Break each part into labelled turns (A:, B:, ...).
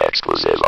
A: Exclusive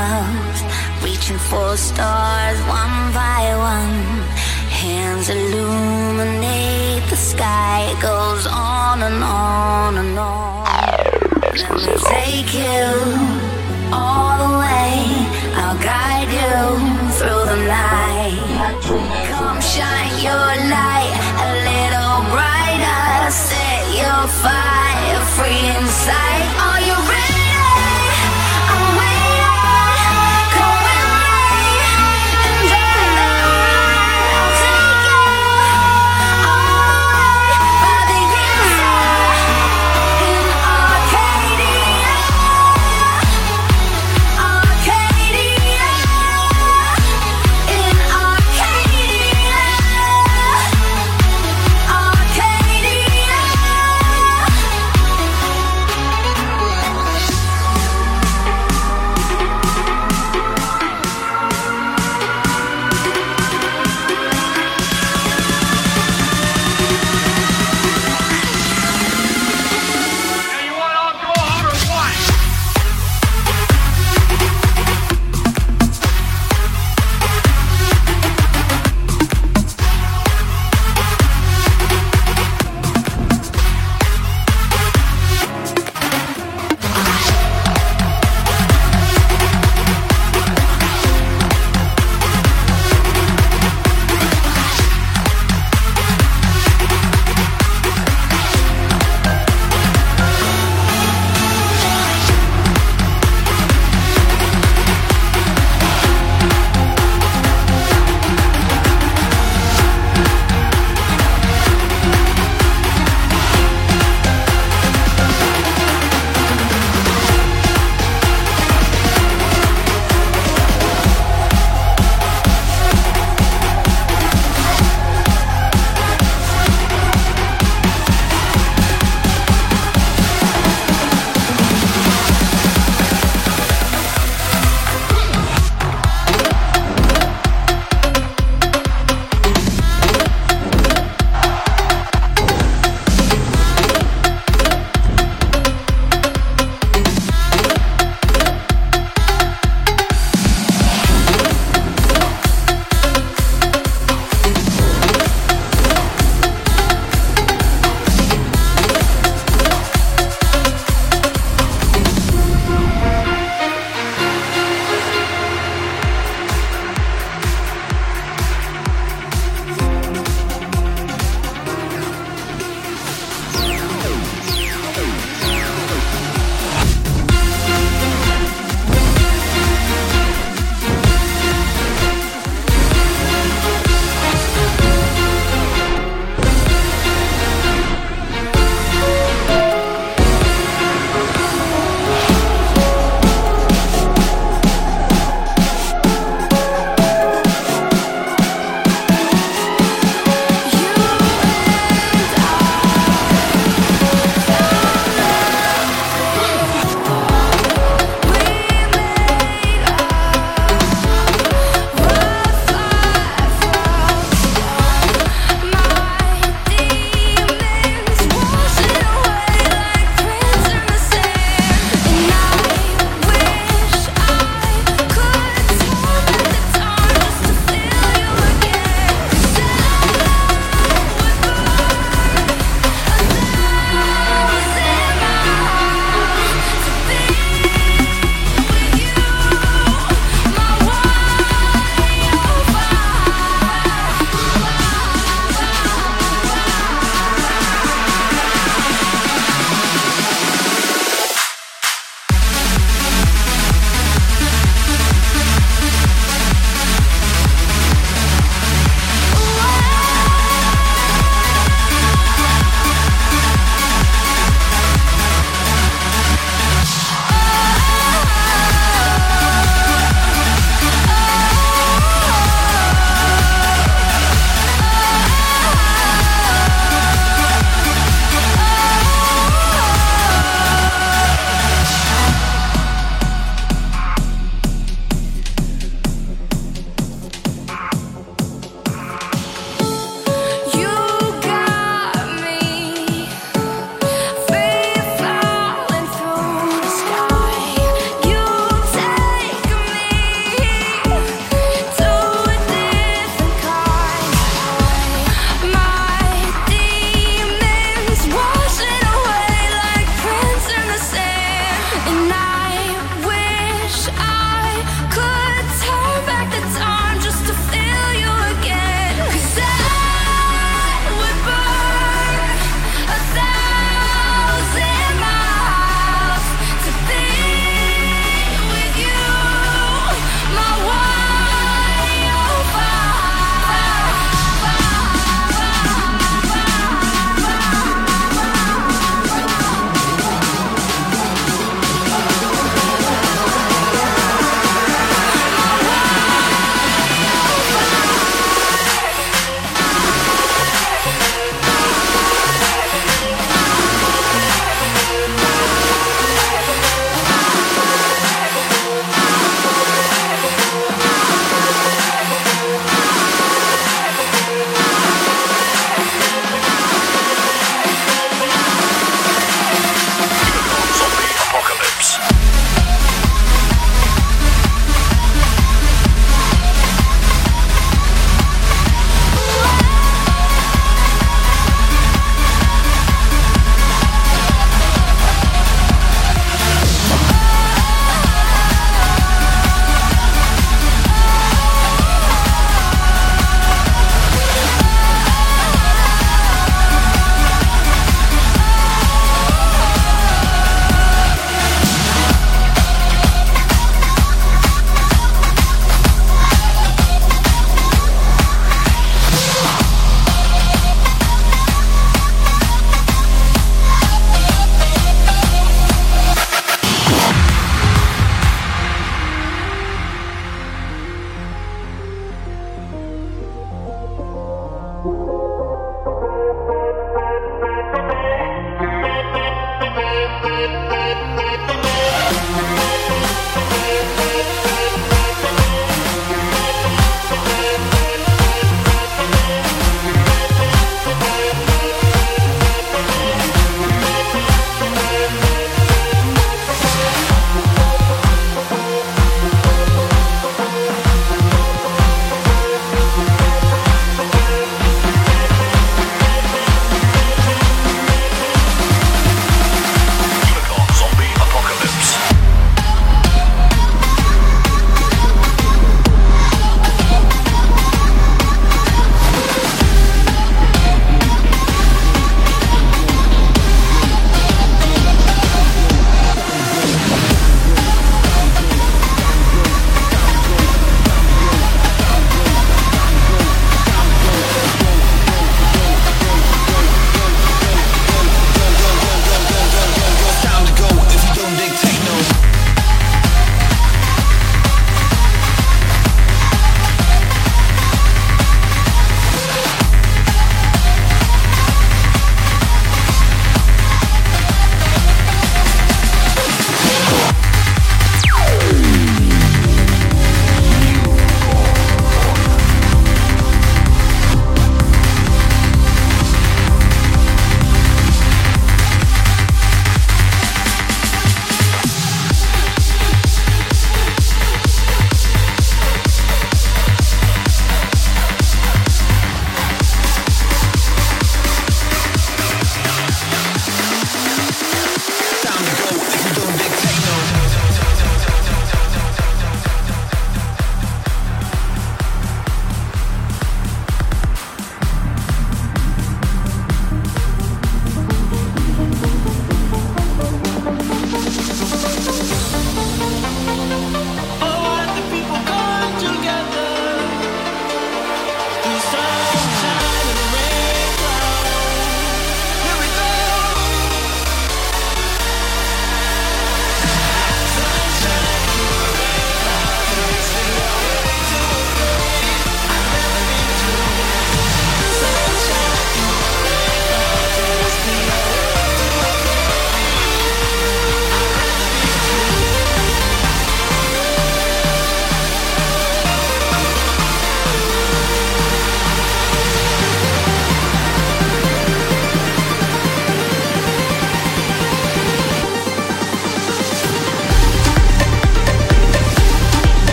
A: Exclusivo. stars one by one. Hands illuminate the sky night goes on and on and on. Let me take you all the way. I'll guide you through the night. Come shine your light a little brighter. Set your fire free inside.